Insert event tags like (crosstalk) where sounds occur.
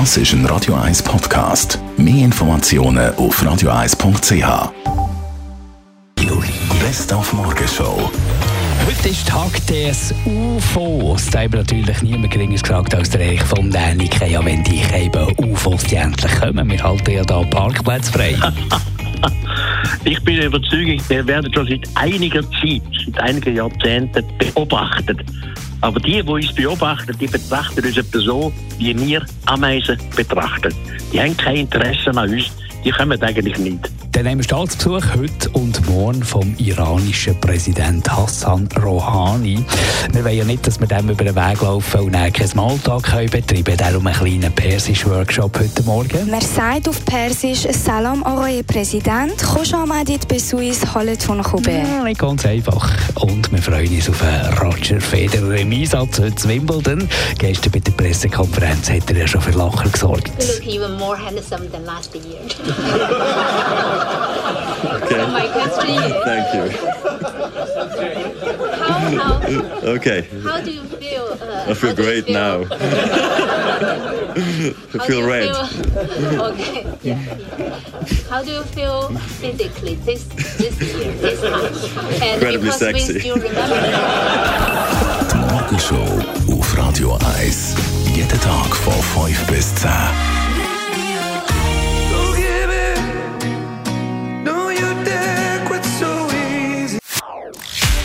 Das ist ein Radio 1 Podcast. Mehr Informationen auf radio1.ch. Best auf Morgenshow. Heute ist Tag des UFOs. Da haben natürlich niemand geringes gesagt als der Erich von Däniken. Ja, wenn die eben UFOs die endlich kommen, wir halten ja da Parkplätze frei. (laughs) Ich bin überzeugt, wir werden schon seit einiger Zeit, seit einigen Jahrzehnten beobachtet. Aber die, die uns beobachten, die betrachten uns etwa so, wie wir Ameisen betrachten. Die haben kein Interesse an uns, die kommen eigentlich nicht. Dann haben wir Staatsbesuch heute und morgen vom iranischen Präsident Hassan Rouhani. Wir wollen ja nicht, dass wir dem über den Weg laufen und dann keinen Smalltalk können betreiben Darum einen kleinen Persisch-Workshop heute Morgen. Man sagt auf Persisch Salam آقای Präsident, خوش آمدید به سوئیس حالتون خوبه Ja, nicht ganz einfach. Und wir freuen uns auf einen Roger Federer im Einsatz heute zu Wimbledon. Gestern bei der Pressekonferenz hat er ja schon für Lacher gesorgt. You look even more handsome than last year. (laughs) Okay. My question is, Thank you. how, how, Okay. how do you feel? Uh, I feel how do you great now. (laughs) I feel do red. feel- (laughs) okay. Yeah, yeah. How do you feel physically this this year, this time? And Incredibly because we sexy. still remember Die Morgenshow auf Radio 1. Jeden Tag von 5 bis 10.